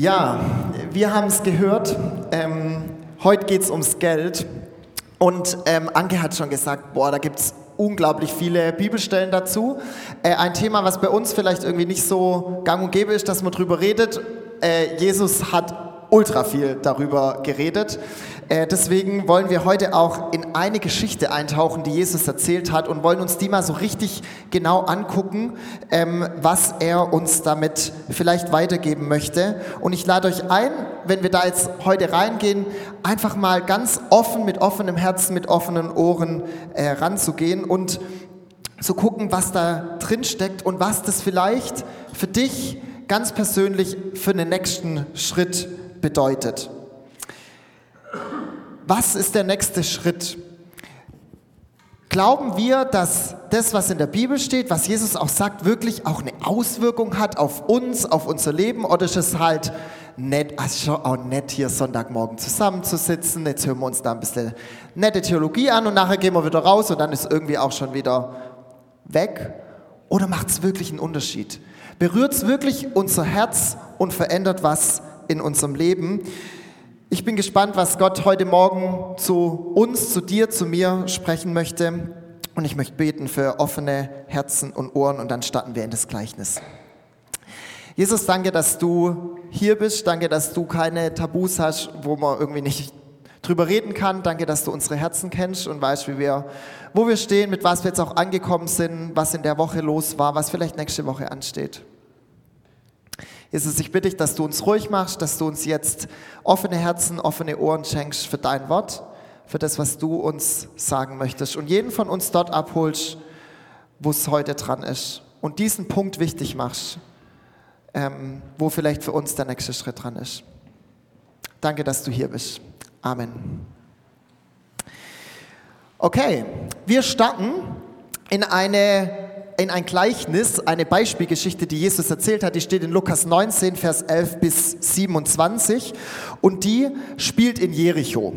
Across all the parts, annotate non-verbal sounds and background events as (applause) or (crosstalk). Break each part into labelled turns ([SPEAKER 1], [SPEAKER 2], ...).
[SPEAKER 1] Ja, wir haben es gehört. Ähm, heute geht es ums Geld. Und ähm, Anke hat schon gesagt, boah, da gibt es unglaublich viele Bibelstellen dazu. Äh, ein Thema, was bei uns vielleicht irgendwie nicht so gang und gäbe ist, dass man drüber redet. Äh, Jesus hat ultra viel darüber geredet. Äh, deswegen wollen wir heute auch in eine Geschichte eintauchen, die Jesus erzählt hat und wollen uns die mal so richtig genau angucken, ähm, was er uns damit vielleicht weitergeben möchte. Und ich lade euch ein, wenn wir da jetzt heute reingehen, einfach mal ganz offen, mit offenem Herzen, mit offenen Ohren äh, ranzugehen und zu gucken, was da drin steckt und was das vielleicht für dich ganz persönlich für den nächsten Schritt bedeutet. Was ist der nächste Schritt? Glauben wir, dass das, was in der Bibel steht, was Jesus auch sagt, wirklich auch eine Auswirkung hat auf uns, auf unser Leben? Oder ist es halt nett, also auch nett, hier Sonntagmorgen zusammenzusitzen? Jetzt hören wir uns da ein bisschen nette Theologie an und nachher gehen wir wieder raus und dann ist irgendwie auch schon wieder weg? Oder macht es wirklich einen Unterschied? Berührt es wirklich unser Herz und verändert was in unserem Leben? Ich bin gespannt, was Gott heute Morgen zu uns, zu dir, zu mir sprechen möchte. Und ich möchte beten für offene Herzen und Ohren und dann starten wir in das Gleichnis. Jesus, danke, dass du hier bist. Danke, dass du keine Tabus hast, wo man irgendwie nicht drüber reden kann. Danke, dass du unsere Herzen kennst und weißt, wie wir, wo wir stehen, mit was wir jetzt auch angekommen sind, was in der Woche los war, was vielleicht nächste Woche ansteht. Jesus, ich bitte dich, dass du uns ruhig machst, dass du uns jetzt offene Herzen, offene Ohren schenkst für dein Wort, für das, was du uns sagen möchtest und jeden von uns dort abholst, wo es heute dran ist und diesen Punkt wichtig machst, ähm, wo vielleicht für uns der nächste Schritt dran ist. Danke, dass du hier bist. Amen. Okay, wir starten in eine in ein Gleichnis, eine Beispielgeschichte, die Jesus erzählt hat, die steht in Lukas 19, Vers 11 bis 27 und die spielt in Jericho.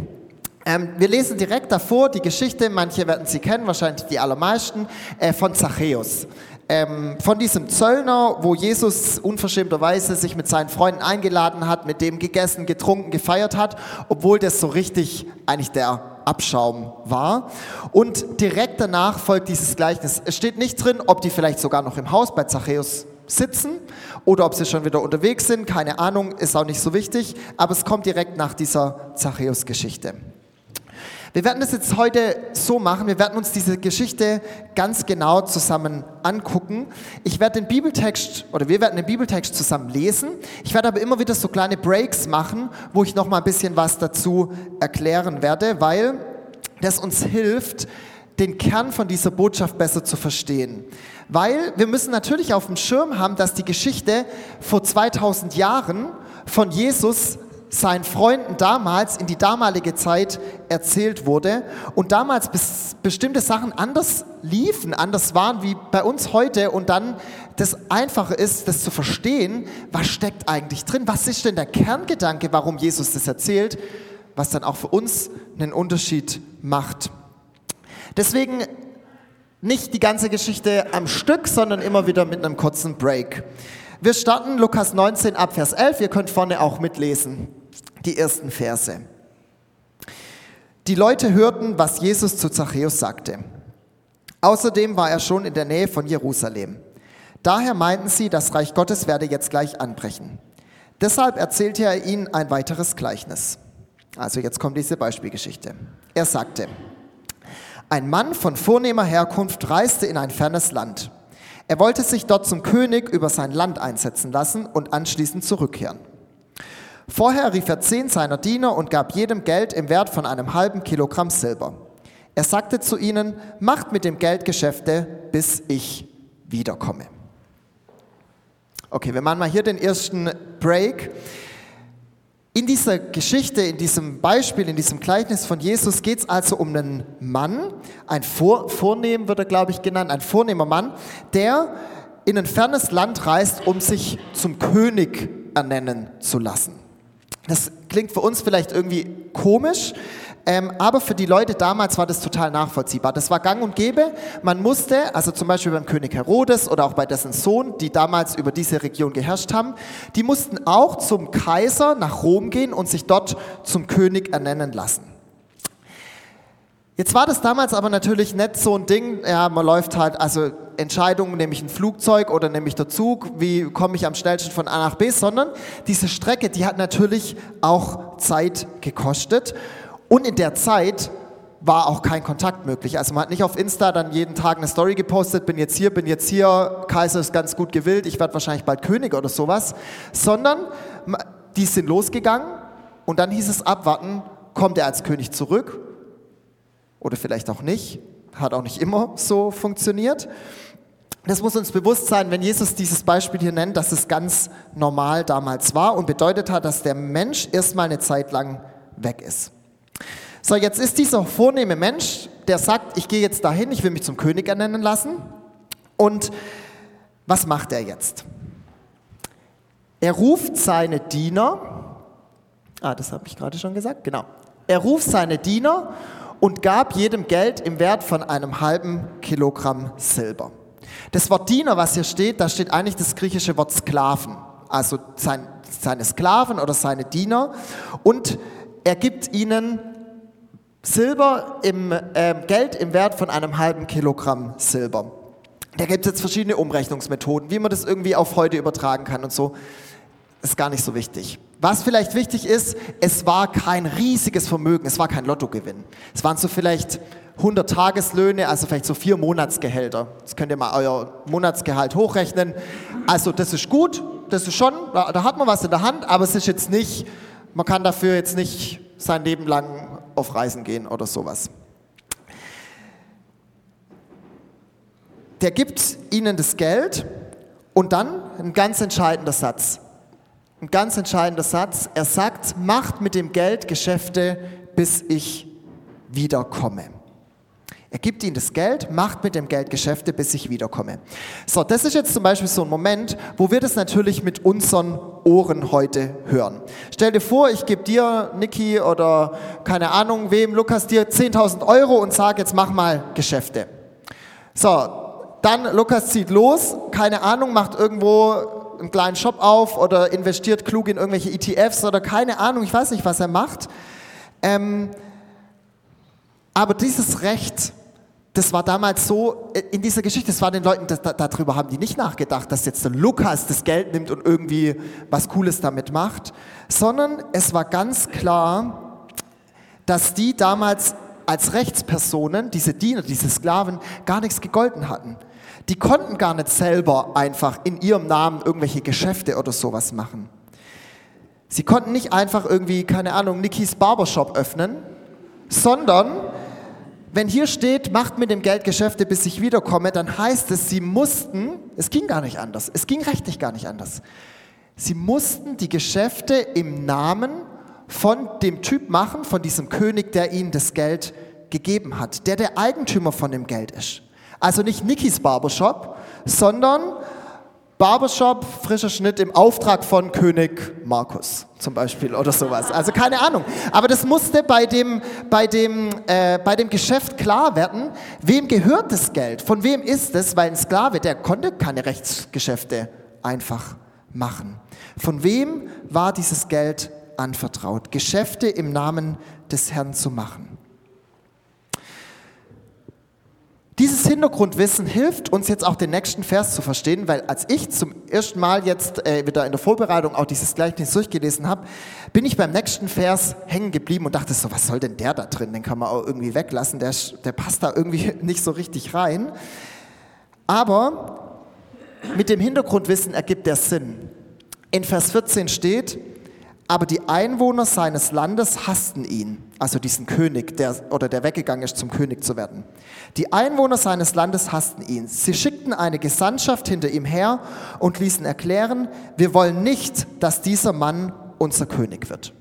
[SPEAKER 1] Ähm, wir lesen direkt davor die Geschichte, manche werden sie kennen, wahrscheinlich die allermeisten, äh, von Zachäus. Ähm, von diesem Zöllner, wo Jesus unverschämterweise sich mit seinen Freunden eingeladen hat, mit dem gegessen, getrunken, gefeiert hat, obwohl das so richtig eigentlich der Abschaum war. Und direkt danach folgt dieses Gleichnis. Es steht nicht drin, ob die vielleicht sogar noch im Haus bei Zachäus sitzen oder ob sie schon wieder unterwegs sind. Keine Ahnung, ist auch nicht so wichtig. Aber es kommt direkt nach dieser Zachäus-Geschichte. Wir werden das jetzt heute so machen, wir werden uns diese Geschichte ganz genau zusammen angucken. Ich werde den Bibeltext oder wir werden den Bibeltext zusammen lesen. Ich werde aber immer wieder so kleine Breaks machen, wo ich noch mal ein bisschen was dazu erklären werde, weil das uns hilft, den Kern von dieser Botschaft besser zu verstehen. Weil wir müssen natürlich auf dem Schirm haben, dass die Geschichte vor 2000 Jahren von Jesus seinen Freunden damals in die damalige Zeit erzählt wurde und damals bestimmte Sachen anders liefen, anders waren wie bei uns heute und dann das Einfache ist, das zu verstehen, was steckt eigentlich drin, was ist denn der Kerngedanke, warum Jesus das erzählt, was dann auch für uns einen Unterschied macht. Deswegen nicht die ganze Geschichte am Stück, sondern immer wieder mit einem kurzen Break. Wir starten Lukas 19 ab Vers 11, ihr könnt vorne auch mitlesen die ersten Verse. Die Leute hörten, was Jesus zu Zachäus sagte. Außerdem war er schon in der Nähe von Jerusalem. Daher meinten sie, das Reich Gottes werde jetzt gleich anbrechen. Deshalb erzählte er ihnen ein weiteres Gleichnis. Also jetzt kommt diese Beispielgeschichte. Er sagte, ein Mann von vornehmer Herkunft reiste in ein fernes Land. Er wollte sich dort zum König über sein Land einsetzen lassen und anschließend zurückkehren. Vorher rief er zehn seiner Diener und gab jedem Geld im Wert von einem halben Kilogramm Silber. Er sagte zu ihnen, macht mit dem Geld Geschäfte, bis ich wiederkomme. Okay, wir machen mal hier den ersten Break. In dieser Geschichte, in diesem Beispiel, in diesem Gleichnis von Jesus geht es also um einen Mann, ein Vor Vornehm wird er, glaube ich, genannt, ein vornehmer Mann, der in ein fernes Land reist, um sich zum König ernennen zu lassen. Das klingt für uns vielleicht irgendwie komisch, Ähm, aber für die Leute damals war das total nachvollziehbar. Das war gang und gäbe. Man musste, also zum Beispiel beim König Herodes oder auch bei dessen Sohn, die damals über diese Region geherrscht haben, die mussten auch zum Kaiser nach Rom gehen und sich dort zum König ernennen lassen. Jetzt war das damals aber natürlich nicht so ein Ding, ja, man läuft halt, also Entscheidungen, nehme ich ein Flugzeug oder nehme ich der Zug, wie komme ich am schnellsten von A nach B, sondern diese Strecke, die hat natürlich auch Zeit gekostet. Und in der Zeit war auch kein Kontakt möglich. Also man hat nicht auf Insta dann jeden Tag eine Story gepostet, bin jetzt hier, bin jetzt hier, Kaiser ist ganz gut gewillt, ich werde wahrscheinlich bald König oder sowas, sondern die sind losgegangen und dann hieß es abwarten, kommt er als König zurück oder vielleicht auch nicht. Hat auch nicht immer so funktioniert. Das muss uns bewusst sein, wenn Jesus dieses Beispiel hier nennt, dass es ganz normal damals war und bedeutet hat, dass der Mensch erstmal eine Zeit lang weg ist. So, jetzt ist dieser vornehme Mensch, der sagt, ich gehe jetzt dahin, ich will mich zum König ernennen lassen. Und was macht er jetzt? Er ruft seine Diener, ah, das habe ich gerade schon gesagt, genau. Er ruft seine Diener und gab jedem Geld im Wert von einem halben Kilogramm Silber. Das Wort Diener, was hier steht, da steht eigentlich das griechische Wort Sklaven, also sein, seine Sklaven oder seine Diener. Und er gibt ihnen Silber im äh, Geld im Wert von einem halben Kilogramm Silber. Da gibt es jetzt verschiedene Umrechnungsmethoden, wie man das irgendwie auf heute übertragen kann und so. Ist gar nicht so wichtig. Was vielleicht wichtig ist, es war kein riesiges Vermögen, es war kein Lottogewinn. Es waren so vielleicht 100 Tageslöhne, also vielleicht so vier Monatsgehälter. Jetzt könnt ihr mal euer Monatsgehalt hochrechnen. Also das ist gut, das ist schon, da, da hat man was in der Hand, aber es ist jetzt nicht, man kann dafür jetzt nicht sein Leben lang auf Reisen gehen oder sowas. Der gibt ihnen das Geld und dann ein ganz entscheidender Satz ein ganz entscheidender Satz. Er sagt, macht mit dem Geld Geschäfte, bis ich wiederkomme. Er gibt ihnen das Geld, macht mit dem Geld Geschäfte, bis ich wiederkomme. So, das ist jetzt zum Beispiel so ein Moment, wo wir das natürlich mit unseren Ohren heute hören. Stell dir vor, ich gebe dir, Niki oder keine Ahnung wem, Lukas, dir 10.000 Euro und sage, jetzt mach mal Geschäfte. So, dann Lukas zieht los, keine Ahnung, macht irgendwo einen kleinen Shop auf oder investiert klug in irgendwelche ETFs oder keine Ahnung, ich weiß nicht, was er macht. Ähm, aber dieses Recht, das war damals so, äh, in dieser Geschichte, das war den Leuten, das, darüber haben die nicht nachgedacht, dass jetzt der Lukas das Geld nimmt und irgendwie was Cooles damit macht, sondern es war ganz klar, dass die damals als Rechtspersonen, diese Diener, diese Sklaven, gar nichts gegolten hatten. Die konnten gar nicht selber einfach in ihrem Namen irgendwelche Geschäfte oder sowas machen. Sie konnten nicht einfach irgendwie, keine Ahnung, Nikis Barbershop öffnen, sondern wenn hier steht, macht mit dem Geld Geschäfte, bis ich wiederkomme, dann heißt es, sie mussten, es ging gar nicht anders, es ging rechtlich gar nicht anders. Sie mussten die Geschäfte im Namen von dem Typ machen, von diesem König, der ihnen das Geld gegeben hat, der der Eigentümer von dem Geld ist. Also nicht Nikis Barbershop, sondern Barbershop, frischer Schnitt im Auftrag von König Markus zum Beispiel oder sowas. Also keine Ahnung. Aber das musste bei dem, bei dem, äh, bei dem Geschäft klar werden, wem gehört das Geld, von wem ist es, weil ein Sklave, der konnte keine Rechtsgeschäfte einfach machen. Von wem war dieses Geld anvertraut, Geschäfte im Namen des Herrn zu machen? Dieses Hintergrundwissen hilft uns jetzt auch den nächsten Vers zu verstehen, weil als ich zum ersten Mal jetzt äh, wieder in der Vorbereitung auch dieses Gleichnis durchgelesen habe, bin ich beim nächsten Vers hängen geblieben und dachte so, was soll denn der da drin? Den kann man auch irgendwie weglassen, der, der passt da irgendwie (laughs) nicht so richtig rein. Aber mit dem Hintergrundwissen ergibt der Sinn. In Vers 14 steht, aber die Einwohner seines Landes hassten ihn, also diesen König, der, oder der weggegangen ist, zum König zu werden. Die Einwohner seines Landes hassten ihn. Sie schickten eine Gesandtschaft hinter ihm her und ließen erklären, wir wollen nicht, dass dieser Mann unser König wird.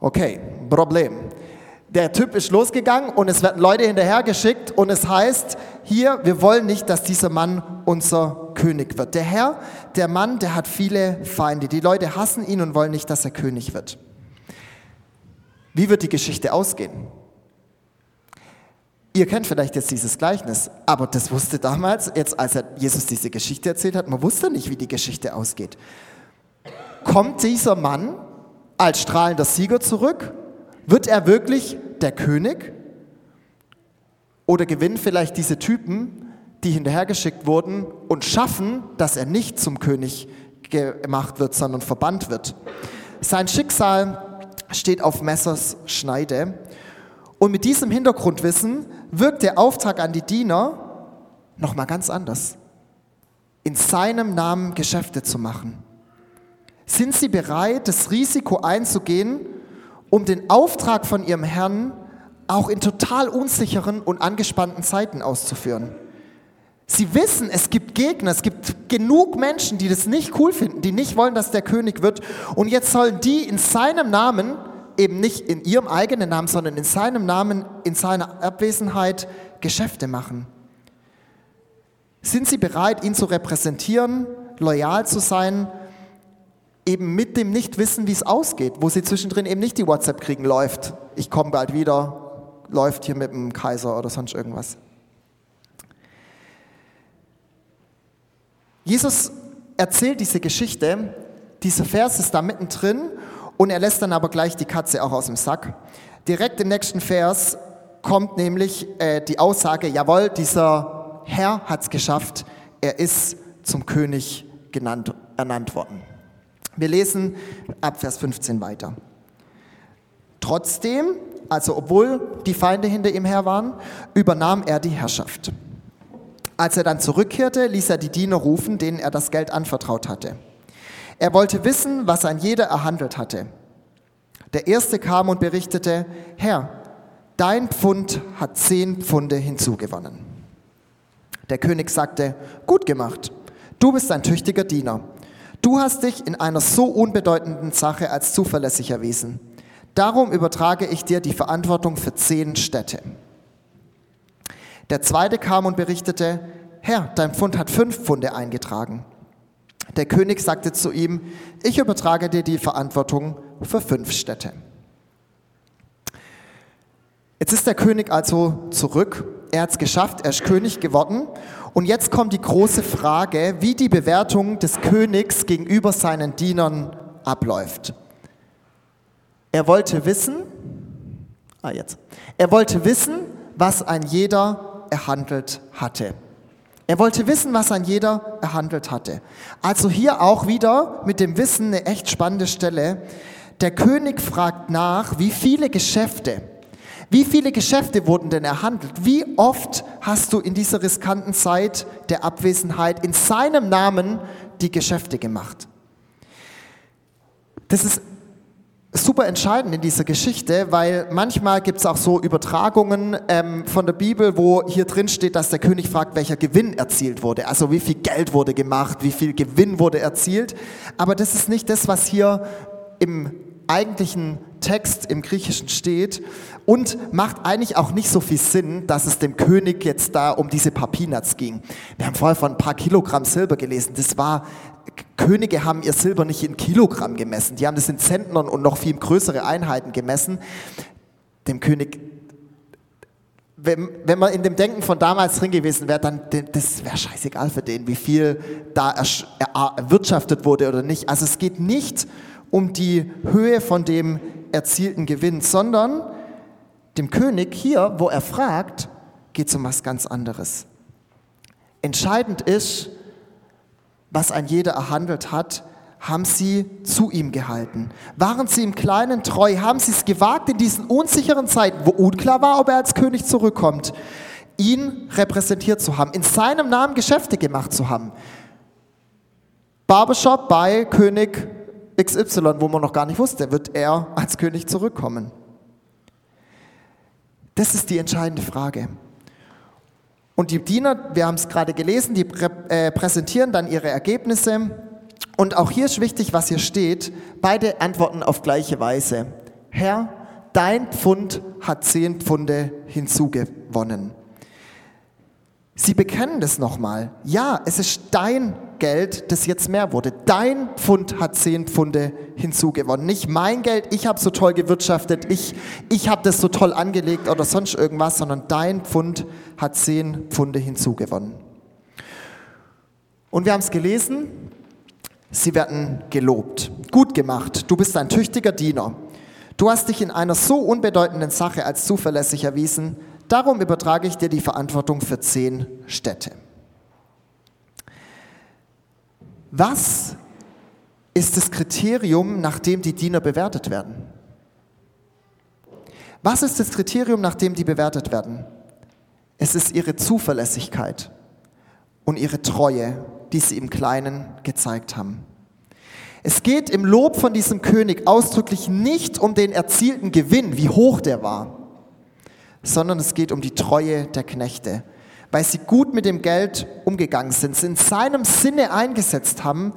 [SPEAKER 1] Okay, Problem der Typ ist losgegangen und es werden Leute hinterhergeschickt und es heißt hier, wir wollen nicht, dass dieser Mann unser König wird. Der Herr, der Mann, der hat viele Feinde. Die Leute hassen ihn und wollen nicht, dass er König wird. Wie wird die Geschichte ausgehen? Ihr kennt vielleicht jetzt dieses Gleichnis, aber das wusste damals, jetzt als Jesus diese Geschichte erzählt hat, man wusste nicht, wie die Geschichte ausgeht. Kommt dieser Mann als strahlender Sieger zurück? Wird er wirklich der König? Oder gewinnen vielleicht diese Typen, die hinterhergeschickt wurden und schaffen, dass er nicht zum König gemacht wird, sondern verbannt wird? Sein Schicksal steht auf Messers Schneide. Und mit diesem Hintergrundwissen wirkt der Auftrag an die Diener nochmal ganz anders. In seinem Namen Geschäfte zu machen. Sind sie bereit, das Risiko einzugehen, um den Auftrag von ihrem Herrn auch in total unsicheren und angespannten Zeiten auszuführen? Sie wissen, es gibt Gegner, es gibt genug Menschen, die das nicht cool finden, die nicht wollen, dass der König wird. Und jetzt sollen die in seinem Namen, eben nicht in ihrem eigenen Namen, sondern in seinem Namen, in seiner Abwesenheit Geschäfte machen. Sind sie bereit, ihn zu repräsentieren, loyal zu sein eben mit dem Nichtwissen, wie es ausgeht, wo sie zwischendrin eben nicht die WhatsApp kriegen, läuft, ich komme bald wieder, läuft hier mit dem Kaiser oder sonst irgendwas. Jesus erzählt diese Geschichte, dieser Vers ist da mittendrin und er lässt dann aber gleich die Katze auch aus dem Sack. Direkt im nächsten Vers kommt nämlich äh, die Aussage, jawohl, dieser Herr hat es geschafft, er ist zum König genannt, ernannt worden. Wir lesen ab Vers 15 weiter. Trotzdem, also obwohl die Feinde hinter ihm her waren, übernahm er die Herrschaft. Als er dann zurückkehrte, ließ er die Diener rufen, denen er das Geld anvertraut hatte. Er wollte wissen, was ein jeder erhandelt hatte. Der erste kam und berichtete, Herr, dein Pfund hat zehn Pfunde hinzugewonnen. Der König sagte, gut gemacht, du bist ein tüchtiger Diener. Du hast dich in einer so unbedeutenden Sache als zuverlässig erwiesen. Darum übertrage ich dir die Verantwortung für zehn Städte. Der zweite kam und berichtete, Herr, dein Pfund hat fünf Pfunde eingetragen. Der König sagte zu ihm, ich übertrage dir die Verantwortung für fünf Städte. Jetzt ist der König also zurück, er hat es geschafft, er ist König geworden und jetzt kommt die große Frage, wie die Bewertung des Königs gegenüber seinen Dienern abläuft. Er wollte wissen, ah jetzt, er wollte wissen, was ein jeder erhandelt hatte. Er wollte wissen, was ein jeder erhandelt hatte. Also hier auch wieder mit dem Wissen eine echt spannende Stelle. Der König fragt nach, wie viele Geschäfte wie viele Geschäfte wurden denn erhandelt? Wie oft hast du in dieser riskanten Zeit der Abwesenheit in seinem Namen die Geschäfte gemacht? Das ist super entscheidend in dieser Geschichte, weil manchmal gibt es auch so Übertragungen ähm, von der Bibel, wo hier drin steht, dass der König fragt, welcher Gewinn erzielt wurde. Also wie viel Geld wurde gemacht, wie viel Gewinn wurde erzielt. Aber das ist nicht das, was hier im eigentlichen Text im Griechischen steht und macht eigentlich auch nicht so viel Sinn, dass es dem König jetzt da um diese paar Peanuts ging. Wir haben vorher von ein paar Kilogramm Silber gelesen. Das war, Könige haben ihr Silber nicht in Kilogramm gemessen. Die haben das in Zentnern und noch viel größere Einheiten gemessen. Dem König wenn, wenn man in dem Denken von damals drin gewesen wäre, dann das wäre scheißegal für den, wie viel da erwirtschaftet wurde oder nicht. Also es geht nicht um die Höhe von dem erzielten Gewinn, sondern dem König hier, wo er fragt, geht es um was ganz anderes. Entscheidend ist, was ein jeder erhandelt hat, haben sie zu ihm gehalten? Waren sie im Kleinen treu? Haben sie es gewagt in diesen unsicheren Zeiten, wo unklar war, ob er als König zurückkommt, ihn repräsentiert zu haben, in seinem Namen Geschäfte gemacht zu haben? Barbershop bei König XY, wo man noch gar nicht wusste, wird er als König zurückkommen? Das ist die entscheidende Frage. Und die Diener, wir haben es gerade gelesen, die äh, präsentieren dann ihre Ergebnisse. Und auch hier ist wichtig, was hier steht. Beide antworten auf gleiche Weise. Herr, dein Pfund hat zehn Pfunde hinzugewonnen. Sie bekennen das nochmal. Ja, es ist dein Geld, das jetzt mehr wurde. Dein Pfund hat zehn Pfunde hinzugewonnen. Nicht mein Geld, ich habe so toll gewirtschaftet, ich, ich habe das so toll angelegt oder sonst irgendwas, sondern dein Pfund hat zehn Pfunde hinzugewonnen. Und wir haben es gelesen, sie werden gelobt. Gut gemacht, du bist ein tüchtiger Diener. Du hast dich in einer so unbedeutenden Sache als zuverlässig erwiesen, darum übertrage ich dir die Verantwortung für zehn Städte. Was ist das Kriterium, nach dem die Diener bewertet werden? Was ist das Kriterium, nach dem die bewertet werden? Es ist ihre Zuverlässigkeit und ihre Treue, die sie im Kleinen gezeigt haben. Es geht im Lob von diesem König ausdrücklich nicht um den erzielten Gewinn, wie hoch der war, sondern es geht um die Treue der Knechte, weil sie gut mit dem Geld umgegangen sind, sie in seinem Sinne eingesetzt haben,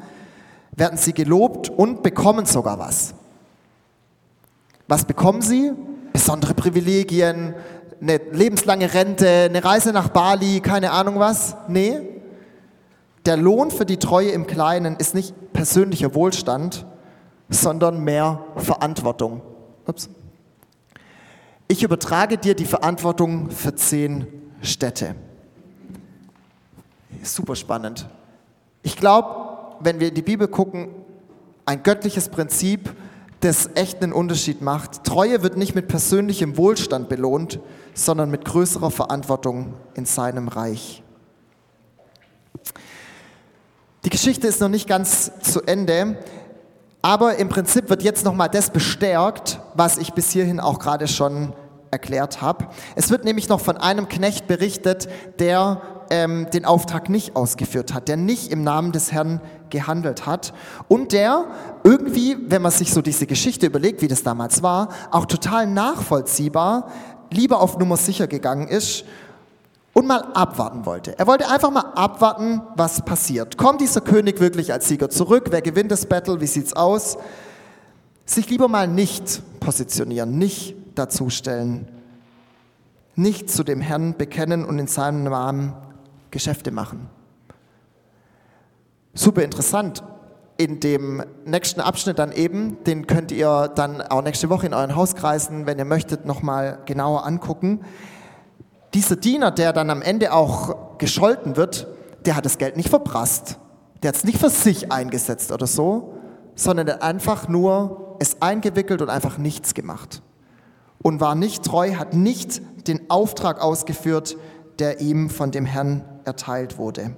[SPEAKER 1] werden sie gelobt und bekommen sogar was. Was bekommen sie? Besondere Privilegien, eine lebenslange Rente, eine Reise nach Bali, keine Ahnung was? Nee. Der Lohn für die Treue im Kleinen ist nicht persönlicher Wohlstand, sondern mehr Verantwortung. Ups. Ich übertrage dir die Verantwortung für zehn Städte. Super spannend. Ich glaube, wenn wir in die Bibel gucken, ein göttliches Prinzip, das echt einen Unterschied macht. Treue wird nicht mit persönlichem Wohlstand belohnt, sondern mit größerer Verantwortung in seinem Reich. Die Geschichte ist noch nicht ganz zu Ende, aber im Prinzip wird jetzt nochmal das bestärkt, was ich bis hierhin auch gerade schon erklärt habe. Es wird nämlich noch von einem Knecht berichtet, der ähm, den Auftrag nicht ausgeführt hat, der nicht im Namen des Herrn gehandelt hat und der irgendwie, wenn man sich so diese Geschichte überlegt, wie das damals war, auch total nachvollziehbar lieber auf Nummer sicher gegangen ist und mal abwarten wollte. Er wollte einfach mal abwarten, was passiert. Kommt dieser König wirklich als Sieger zurück? Wer gewinnt das Battle? Wie sieht's aus? Sich lieber mal nicht positionieren, nicht dazustellen, nicht zu dem Herrn bekennen und in seinem Namen Geschäfte machen. Super interessant. In dem nächsten Abschnitt dann eben, den könnt ihr dann auch nächste Woche in euren Hauskreisen, wenn ihr möchtet, nochmal genauer angucken. Dieser Diener, der dann am Ende auch gescholten wird, der hat das Geld nicht verprasst. Der hat es nicht für sich eingesetzt oder so, sondern der einfach nur es eingewickelt und einfach nichts gemacht. Und war nicht treu, hat nicht den Auftrag ausgeführt, der ihm von dem Herrn erteilt wurde.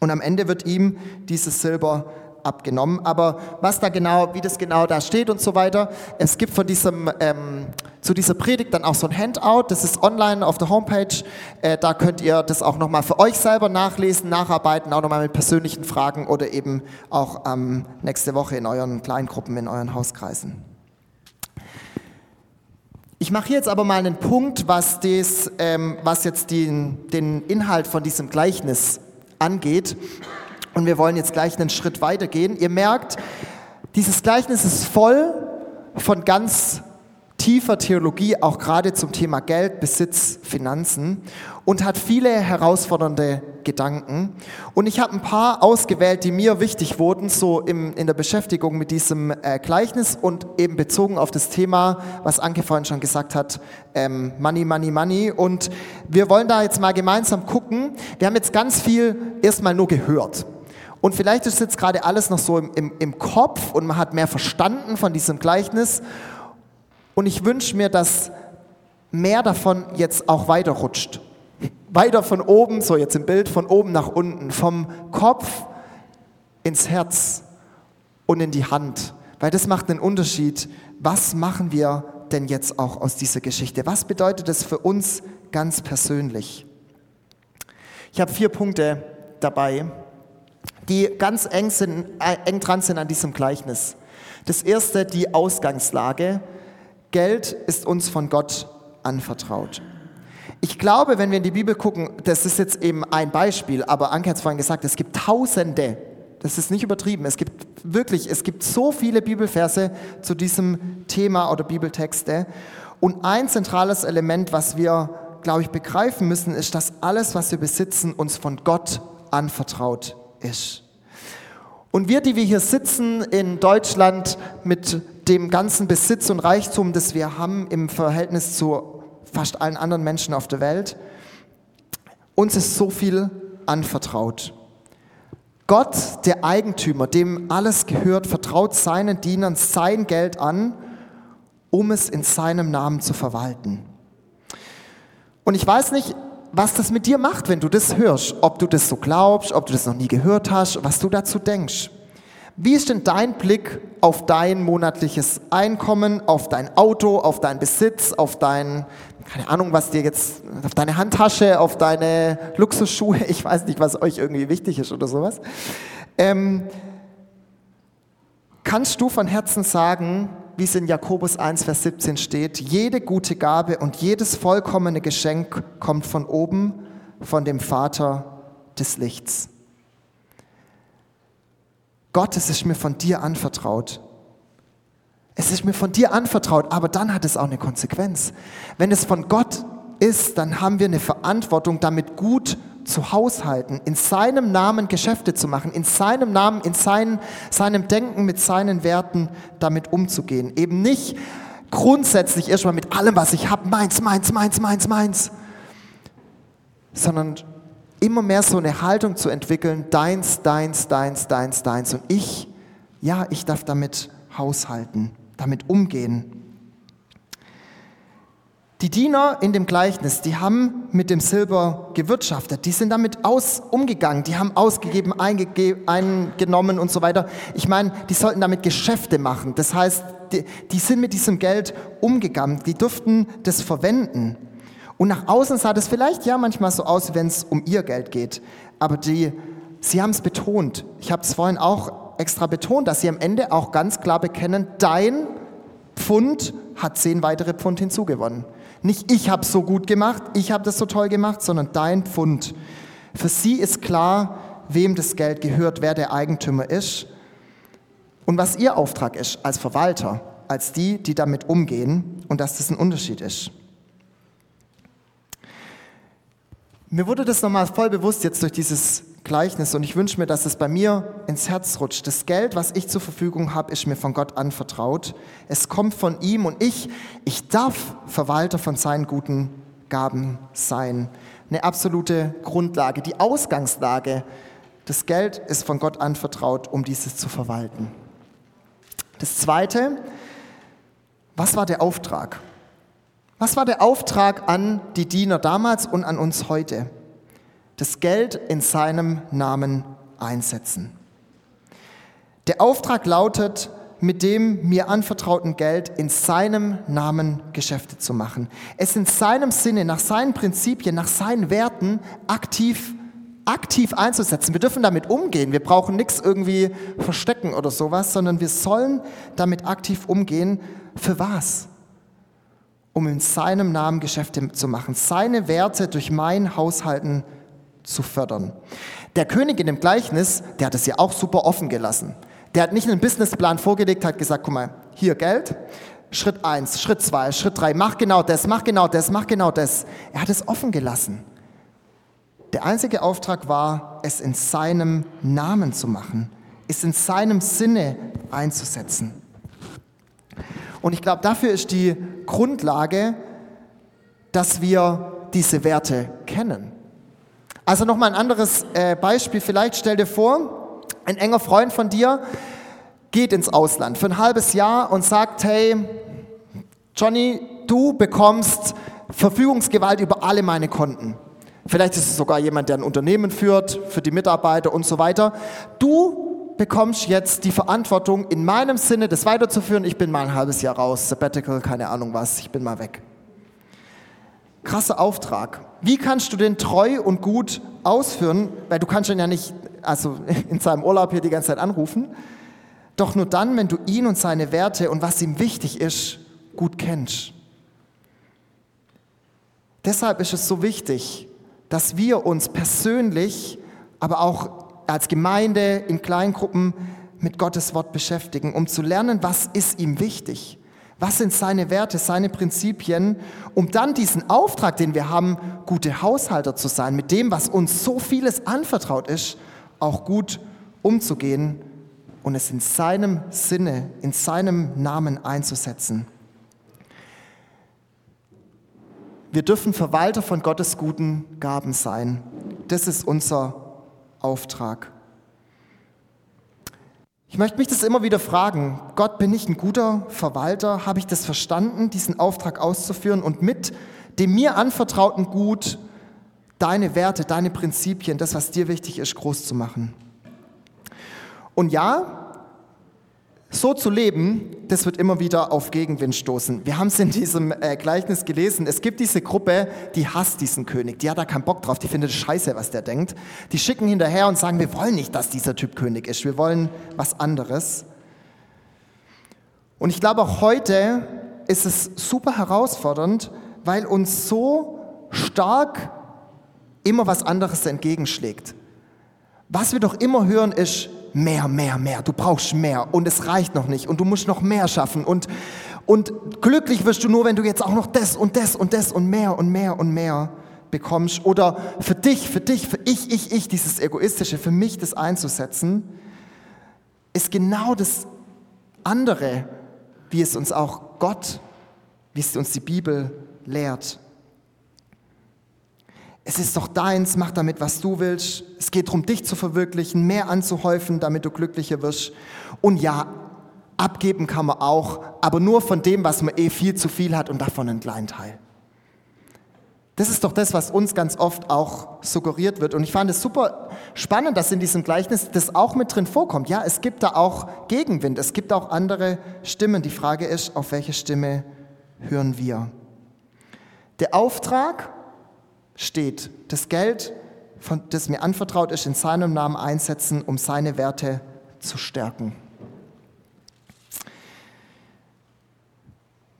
[SPEAKER 1] Und am Ende wird ihm dieses Silber abgenommen. Aber was da genau, wie das genau da steht und so weiter, es gibt von diesem, ähm, zu dieser Predigt dann auch so ein Handout, das ist online auf der Homepage. Äh, da könnt ihr das auch nochmal für euch selber nachlesen, nacharbeiten, auch nochmal mit persönlichen Fragen oder eben auch ähm, nächste Woche in euren Kleingruppen, in euren Hauskreisen. Ich mache jetzt aber mal einen Punkt, was, das, ähm, was jetzt den, den Inhalt von diesem Gleichnis angeht. Und wir wollen jetzt gleich einen Schritt weitergehen. Ihr merkt, dieses Gleichnis ist voll von ganz tiefer Theologie, auch gerade zum Thema Geld, Besitz, Finanzen und hat viele herausfordernde Gedanken. Und ich habe ein paar ausgewählt, die mir wichtig wurden, so im, in der Beschäftigung mit diesem äh, Gleichnis und eben bezogen auf das Thema, was Anke vorhin schon gesagt hat, ähm, Money, Money, Money. Und wir wollen da jetzt mal gemeinsam gucken. Wir haben jetzt ganz viel erstmal nur gehört. Und vielleicht ist jetzt gerade alles noch so im, im, im Kopf und man hat mehr verstanden von diesem Gleichnis. Und ich wünsche mir, dass mehr davon jetzt auch weiterrutscht. Weiter von oben, so jetzt im Bild, von oben nach unten, vom Kopf ins Herz und in die Hand. Weil das macht einen Unterschied. Was machen wir denn jetzt auch aus dieser Geschichte? Was bedeutet das für uns ganz persönlich? Ich habe vier Punkte dabei, die ganz eng, sind, äh, eng dran sind an diesem Gleichnis. Das erste, die Ausgangslage. Geld ist uns von Gott anvertraut. Ich glaube, wenn wir in die Bibel gucken, das ist jetzt eben ein Beispiel, aber Anke hat es vorhin gesagt, es gibt Tausende, das ist nicht übertrieben, es gibt wirklich, es gibt so viele Bibelverse zu diesem Thema oder Bibeltexte. Und ein zentrales Element, was wir, glaube ich, begreifen müssen, ist, dass alles, was wir besitzen, uns von Gott anvertraut ist. Und wir, die wir hier sitzen in Deutschland mit dem ganzen Besitz und Reichtum, das wir haben im Verhältnis zu fast allen anderen Menschen auf der Welt, uns ist so viel anvertraut. Gott, der Eigentümer, dem alles gehört, vertraut seinen Dienern sein Geld an, um es in seinem Namen zu verwalten. Und ich weiß nicht, was das mit dir macht, wenn du das hörst, ob du das so glaubst, ob du das noch nie gehört hast, was du dazu denkst. Wie ist denn dein Blick auf dein monatliches Einkommen, auf dein Auto, auf deinen Besitz, auf dein, keine Ahnung, was dir jetzt, auf deine Handtasche, auf deine Luxusschuhe, (laughs) ich weiß nicht, was euch irgendwie wichtig ist oder sowas. Ähm, kannst du von Herzen sagen, wie es in Jakobus 1, Vers 17 steht, jede gute Gabe und jedes vollkommene Geschenk kommt von oben, von dem Vater des Lichts. Gott, es ist mir von dir anvertraut. Es ist mir von dir anvertraut, aber dann hat es auch eine Konsequenz. Wenn es von Gott ist, dann haben wir eine Verantwortung, damit gut zu haushalten, in seinem Namen Geschäfte zu machen, in seinem Namen, in sein, seinem Denken, mit seinen Werten damit umzugehen. Eben nicht grundsätzlich erstmal mit allem, was ich habe, meins, meins, meins, meins, meins, sondern immer mehr so eine Haltung zu entwickeln, deins, deins, deins, deins, deins. Und ich, ja, ich darf damit haushalten, damit umgehen. Die Diener in dem Gleichnis, die haben mit dem Silber gewirtschaftet, die sind damit aus, umgegangen, die haben ausgegeben, eingenommen und so weiter. Ich meine, die sollten damit Geschäfte machen. Das heißt, die, die sind mit diesem Geld umgegangen, die durften das verwenden. Und nach außen sah das vielleicht ja manchmal so aus, wenn es um ihr Geld geht. Aber die, sie haben es betont. Ich habe es vorhin auch extra betont, dass sie am Ende auch ganz klar bekennen, dein Pfund hat zehn weitere Pfund hinzugewonnen. Nicht ich habe so gut gemacht, ich habe das so toll gemacht, sondern dein Pfund. Für sie ist klar, wem das Geld gehört, wer der Eigentümer ist und was ihr Auftrag ist als Verwalter, als die, die damit umgehen und dass das ein Unterschied ist. Mir wurde das nochmal voll bewusst jetzt durch dieses Gleichnis und ich wünsche mir, dass es bei mir ins Herz rutscht. Das Geld, was ich zur Verfügung habe, ist mir von Gott anvertraut. Es kommt von ihm und ich, ich darf Verwalter von seinen guten Gaben sein. Eine absolute Grundlage, die Ausgangslage. Das Geld ist von Gott anvertraut, um dieses zu verwalten. Das Zweite, was war der Auftrag? Was war der Auftrag an die Diener damals und an uns heute? Das Geld in seinem Namen einsetzen. Der Auftrag lautet, mit dem mir anvertrauten Geld in seinem Namen Geschäfte zu machen. Es in seinem Sinne, nach seinen Prinzipien, nach seinen Werten aktiv, aktiv einzusetzen. Wir dürfen damit umgehen. Wir brauchen nichts irgendwie verstecken oder sowas, sondern wir sollen damit aktiv umgehen. Für was? Um in seinem Namen Geschäfte zu machen, seine Werte durch mein Haushalten zu fördern. Der König in dem Gleichnis, der hat es ja auch super offen gelassen. Der hat nicht einen Businessplan vorgelegt, hat gesagt, guck mal, hier Geld, Schritt eins, Schritt zwei, Schritt drei, mach genau das, mach genau das, mach genau das. Er hat es offen gelassen. Der einzige Auftrag war, es in seinem Namen zu machen, es in seinem Sinne einzusetzen. Und ich glaube, dafür ist die Grundlage, dass wir diese Werte kennen. Also nochmal ein anderes äh, Beispiel. Vielleicht stell dir vor, ein enger Freund von dir geht ins Ausland für ein halbes Jahr und sagt, hey, Johnny, du bekommst Verfügungsgewalt über alle meine Konten. Vielleicht ist es sogar jemand, der ein Unternehmen führt, für die Mitarbeiter und so weiter. Du bekommst jetzt die Verantwortung, in meinem Sinne das weiterzuführen. Ich bin mal ein halbes Jahr raus, Sabbatical, keine Ahnung was, ich bin mal weg. Krasser Auftrag. Wie kannst du den treu und gut ausführen? Weil du kannst ihn ja nicht, also (laughs) in seinem Urlaub hier die ganze Zeit anrufen. Doch nur dann, wenn du ihn und seine Werte und was ihm wichtig ist, gut kennst. Deshalb ist es so wichtig, dass wir uns persönlich, aber auch als Gemeinde in Kleingruppen mit Gottes Wort beschäftigen, um zu lernen, was ist ihm wichtig, was sind seine Werte, seine Prinzipien, um dann diesen Auftrag, den wir haben, gute Haushalter zu sein, mit dem, was uns so vieles anvertraut ist, auch gut umzugehen und es in seinem Sinne, in seinem Namen einzusetzen. Wir dürfen Verwalter von Gottes guten Gaben sein. Das ist unser Auftrag. Ich möchte mich das immer wieder fragen. Gott, bin ich ein guter Verwalter? Habe ich das verstanden, diesen Auftrag auszuführen und mit dem mir anvertrauten Gut deine Werte, deine Prinzipien, das, was dir wichtig ist, groß zu machen? Und ja, so zu leben, das wird immer wieder auf Gegenwind stoßen. Wir haben es in diesem äh, Gleichnis gelesen. Es gibt diese Gruppe, die hasst diesen König. Die hat da keinen Bock drauf. Die findet es scheiße, was der denkt. Die schicken hinterher und sagen, wir wollen nicht, dass dieser Typ König ist. Wir wollen was anderes. Und ich glaube, auch heute ist es super herausfordernd, weil uns so stark immer was anderes entgegenschlägt. Was wir doch immer hören ist, mehr, mehr, mehr. Du brauchst mehr und es reicht noch nicht und du musst noch mehr schaffen und, und glücklich wirst du nur, wenn du jetzt auch noch das und das und das und mehr und mehr und mehr bekommst. Oder für dich, für dich, für ich, ich, ich, dieses Egoistische, für mich das einzusetzen, ist genau das andere, wie es uns auch Gott, wie es uns die Bibel lehrt. Es ist doch deins, mach damit, was du willst. Es geht darum, dich zu verwirklichen, mehr anzuhäufen, damit du glücklicher wirst. Und ja, abgeben kann man auch, aber nur von dem, was man eh viel zu viel hat und davon einen kleinen Teil. Das ist doch das, was uns ganz oft auch suggeriert wird. Und ich fand es super spannend, dass in diesem Gleichnis das auch mit drin vorkommt. Ja, es gibt da auch Gegenwind, es gibt auch andere Stimmen. Die Frage ist, auf welche Stimme hören wir? Der Auftrag steht, das Geld, das mir anvertraut ist, in seinem Namen einsetzen, um seine Werte zu stärken.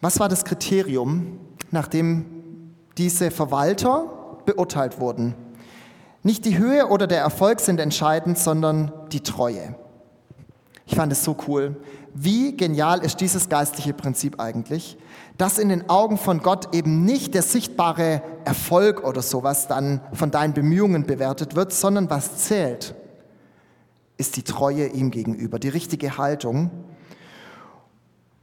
[SPEAKER 1] Was war das Kriterium, nachdem diese Verwalter beurteilt wurden? Nicht die Höhe oder der Erfolg sind entscheidend, sondern die Treue. Ich fand es so cool. Wie genial ist dieses geistliche Prinzip eigentlich? Dass in den Augen von Gott eben nicht der sichtbare Erfolg oder sowas dann von deinen Bemühungen bewertet wird, sondern was zählt, ist die Treue ihm gegenüber, die richtige Haltung.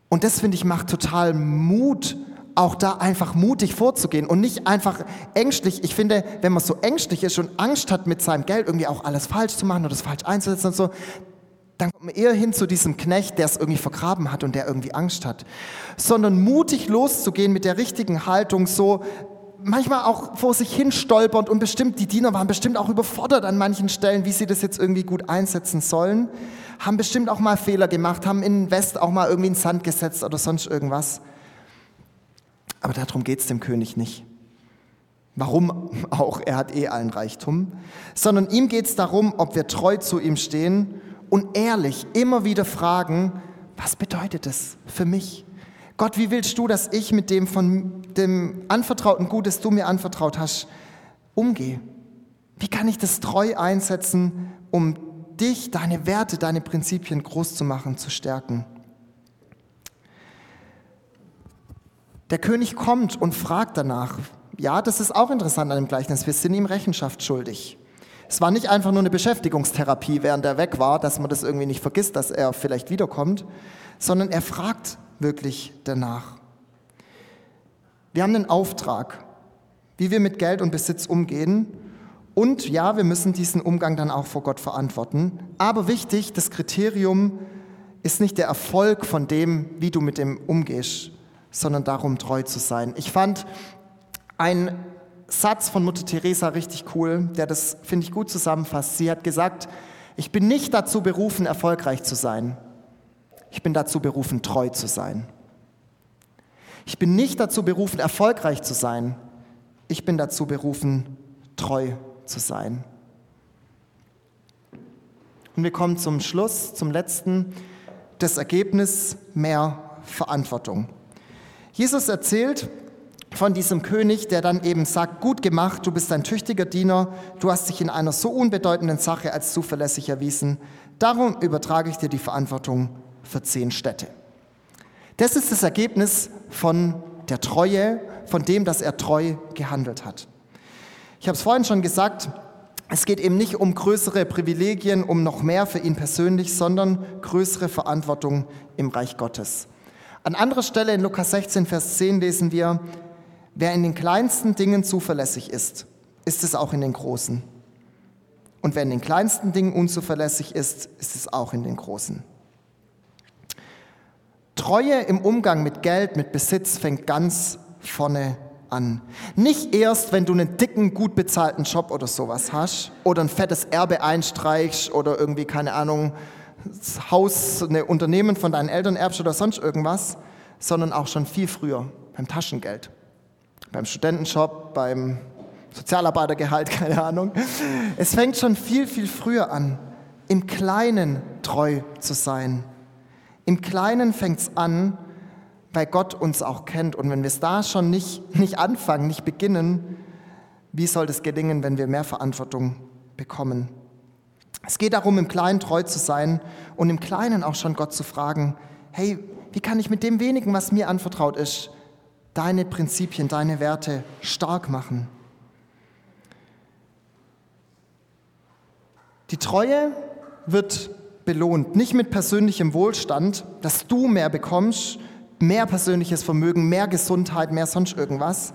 [SPEAKER 1] Und das finde ich macht total Mut, auch da einfach mutig vorzugehen und nicht einfach ängstlich. Ich finde, wenn man so ängstlich ist und Angst hat, mit seinem Geld irgendwie auch alles falsch zu machen oder das falsch einzusetzen und so, dann kommt man eher hin zu diesem Knecht, der es irgendwie vergraben hat und der irgendwie Angst hat. Sondern mutig loszugehen mit der richtigen Haltung, so manchmal auch vor sich hin stolpernd und bestimmt, die Diener waren bestimmt auch überfordert an manchen Stellen, wie sie das jetzt irgendwie gut einsetzen sollen, haben bestimmt auch mal Fehler gemacht, haben in West auch mal irgendwie in Sand gesetzt oder sonst irgendwas. Aber darum geht es dem König nicht. Warum auch? Er hat eh allen Reichtum. Sondern ihm geht es darum, ob wir treu zu ihm stehen und ehrlich immer wieder fragen, was bedeutet das für mich? Gott, wie willst du, dass ich mit dem von dem anvertrauten Gut, das du mir anvertraut hast, umgehe? Wie kann ich das treu einsetzen, um dich, deine Werte, deine Prinzipien groß zu machen, zu stärken? Der König kommt und fragt danach. Ja, das ist auch interessant an dem Gleichnis. Wir sind ihm Rechenschaft schuldig. Es war nicht einfach nur eine Beschäftigungstherapie, während er weg war, dass man das irgendwie nicht vergisst, dass er vielleicht wiederkommt, sondern er fragt wirklich danach. Wir haben einen Auftrag, wie wir mit Geld und Besitz umgehen. Und ja, wir müssen diesen Umgang dann auch vor Gott verantworten. Aber wichtig, das Kriterium ist nicht der Erfolg von dem, wie du mit dem umgehst, sondern darum, treu zu sein. Ich fand ein Satz von Mutter Teresa richtig cool, der das, finde ich, gut zusammenfasst. Sie hat gesagt, ich bin nicht dazu berufen, erfolgreich zu sein. Ich bin dazu berufen, treu zu sein. Ich bin nicht dazu berufen, erfolgreich zu sein. Ich bin dazu berufen, treu zu sein. Und wir kommen zum Schluss, zum letzten, das Ergebnis mehr Verantwortung. Jesus erzählt, von diesem König, der dann eben sagt, gut gemacht, du bist ein tüchtiger Diener, du hast dich in einer so unbedeutenden Sache als zuverlässig erwiesen, darum übertrage ich dir die Verantwortung für zehn Städte. Das ist das Ergebnis von der Treue, von dem, dass er treu gehandelt hat. Ich habe es vorhin schon gesagt, es geht eben nicht um größere Privilegien, um noch mehr für ihn persönlich, sondern größere Verantwortung im Reich Gottes. An anderer Stelle in Lukas 16, Vers 10 lesen wir, wer in den kleinsten Dingen zuverlässig ist, ist es auch in den großen. Und wer in den kleinsten Dingen unzuverlässig ist, ist es auch in den großen. Treue im Umgang mit Geld, mit Besitz fängt ganz vorne an. Nicht erst, wenn du einen dicken, gut bezahlten Job oder sowas hast oder ein fettes Erbe einstreichst oder irgendwie, keine Ahnung, das Haus, ein Unternehmen von deinen Eltern erbst oder sonst irgendwas, sondern auch schon viel früher, beim Taschengeld, beim Studentenjob, beim Sozialarbeitergehalt, (laughs) keine Ahnung. Es fängt schon viel, viel früher an, im Kleinen treu zu sein. Im Kleinen fängt es an, weil Gott uns auch kennt. Und wenn wir es da schon nicht, nicht anfangen, nicht beginnen, wie soll das gelingen, wenn wir mehr Verantwortung bekommen? Es geht darum, im Kleinen treu zu sein und im Kleinen auch schon Gott zu fragen, hey, wie kann ich mit dem wenigen, was mir anvertraut ist, deine Prinzipien, deine Werte stark machen? Die Treue wird belohnt, nicht mit persönlichem Wohlstand, dass du mehr bekommst, mehr persönliches Vermögen, mehr Gesundheit, mehr sonst irgendwas.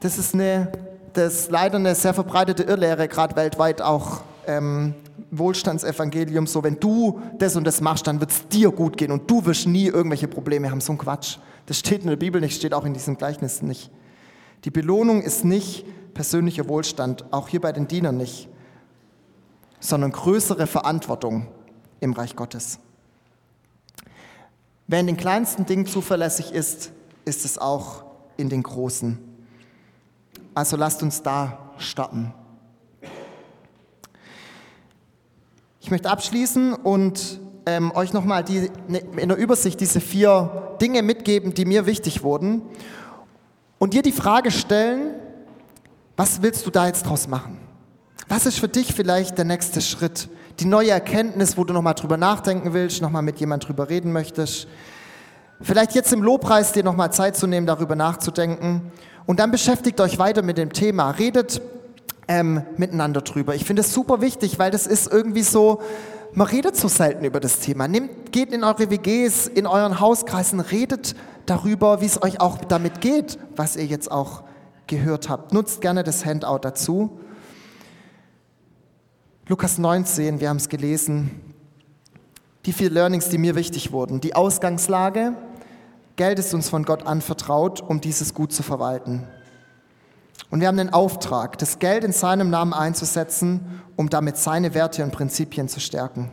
[SPEAKER 1] Das ist, eine, das leider eine sehr verbreitete Irrlehre, gerade weltweit auch ähm, Wohlstandsevangelium, so wenn du das und das machst, dann wird es dir gut gehen und du wirst nie irgendwelche Probleme haben. So ein Quatsch. Das steht in der Bibel nicht, steht auch in diesem Gleichnis nicht. Die Belohnung ist nicht persönlicher Wohlstand, auch hier bei den Dienern nicht, sondern größere Verantwortung im Reich Gottes. Wer in den kleinsten Dingen zuverlässig ist, ist es auch in den großen. Also lasst uns da starten. Ich möchte abschließen und ähm, euch nochmal die, ne, in der Übersicht diese vier Dinge mitgeben, die mir wichtig wurden. Und dir die Frage stellen, was willst du da jetzt draus machen? Was ist für dich vielleicht der nächste Schritt? die neue Erkenntnis, wo du nochmal drüber nachdenken willst, nochmal mit jemand drüber reden möchtest. Vielleicht jetzt im Lobpreis dir nochmal Zeit zu nehmen, darüber nachzudenken. Und dann beschäftigt euch weiter mit dem Thema. Redet ähm, miteinander drüber. Ich finde es super wichtig, weil das ist irgendwie so, man redet so selten über das Thema. Nehmt, geht in eure WGs, in euren Hauskreisen, redet darüber, wie es euch auch damit geht, was ihr jetzt auch gehört habt. Nutzt gerne das Handout dazu. Lukas 19, wir haben es gelesen, die vier Learnings, die mir wichtig wurden. Die Ausgangslage, Geld ist uns von Gott anvertraut, um dieses gut zu verwalten. Und wir haben den Auftrag, das Geld in seinem Namen einzusetzen, um damit seine Werte und Prinzipien zu stärken.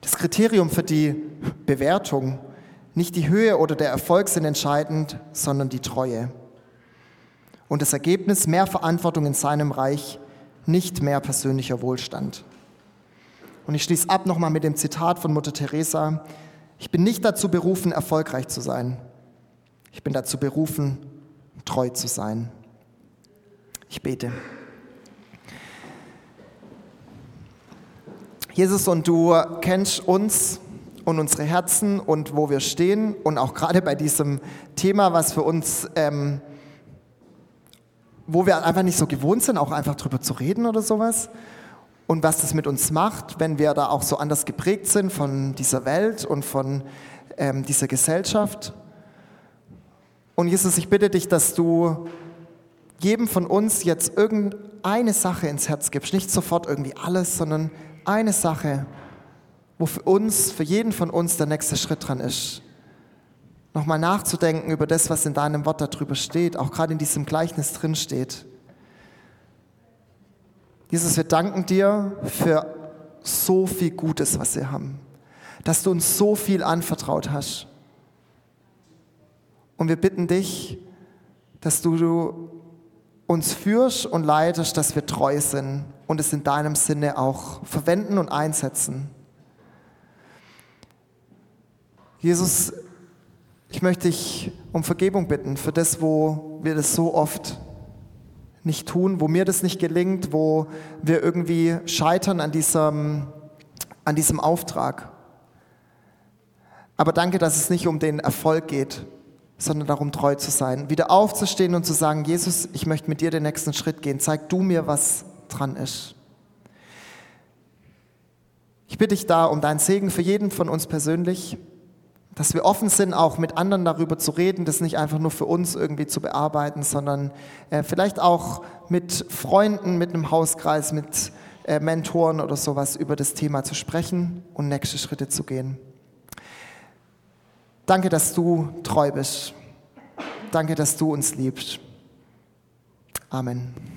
[SPEAKER 1] Das Kriterium für die Bewertung, nicht die Höhe oder der Erfolg sind entscheidend, sondern die Treue. Und das Ergebnis, mehr Verantwortung in seinem Reich, nicht mehr persönlicher Wohlstand. Und ich schließe ab nochmal mit dem Zitat von Mutter Teresa. Ich bin nicht dazu berufen, erfolgreich zu sein. Ich bin dazu berufen, treu zu sein. Ich bete. Jesus, und du kennst uns und unsere Herzen und wo wir stehen und auch gerade bei diesem Thema, was für uns ähm, wo wir einfach nicht so gewohnt sind, auch einfach drüber zu reden oder sowas. Und was das mit uns macht, wenn wir da auch so anders geprägt sind von dieser Welt und von ähm, dieser Gesellschaft. Und Jesus, ich bitte dich, dass du jedem von uns jetzt irgendeine Sache ins Herz gibst. Nicht sofort irgendwie alles, sondern eine Sache, wo für uns, für jeden von uns der nächste Schritt dran ist nochmal nachzudenken über das, was in deinem Wort darüber steht, auch gerade in diesem Gleichnis drin steht. Jesus, wir danken dir für so viel Gutes, was wir haben, dass du uns so viel anvertraut hast. Und wir bitten dich, dass du uns führst und leitest, dass wir treu sind und es in deinem Sinne auch verwenden und einsetzen. Jesus, ich möchte dich um Vergebung bitten für das, wo wir das so oft nicht tun, wo mir das nicht gelingt, wo wir irgendwie scheitern an diesem, an diesem Auftrag. Aber danke, dass es nicht um den Erfolg geht, sondern darum treu zu sein. Wieder aufzustehen und zu sagen, Jesus, ich möchte mit dir den nächsten Schritt gehen. Zeig du mir, was dran ist. Ich bitte dich da um deinen Segen für jeden von uns persönlich, dass wir offen sind, auch mit anderen darüber zu reden, das nicht einfach nur für uns irgendwie zu bearbeiten, sondern äh, vielleicht auch mit Freunden, mit einem Hauskreis, mit äh, Mentoren oder sowas über das Thema zu sprechen und nächste Schritte zu gehen. Danke, dass du treu bist. Danke, dass du uns liebst. Amen.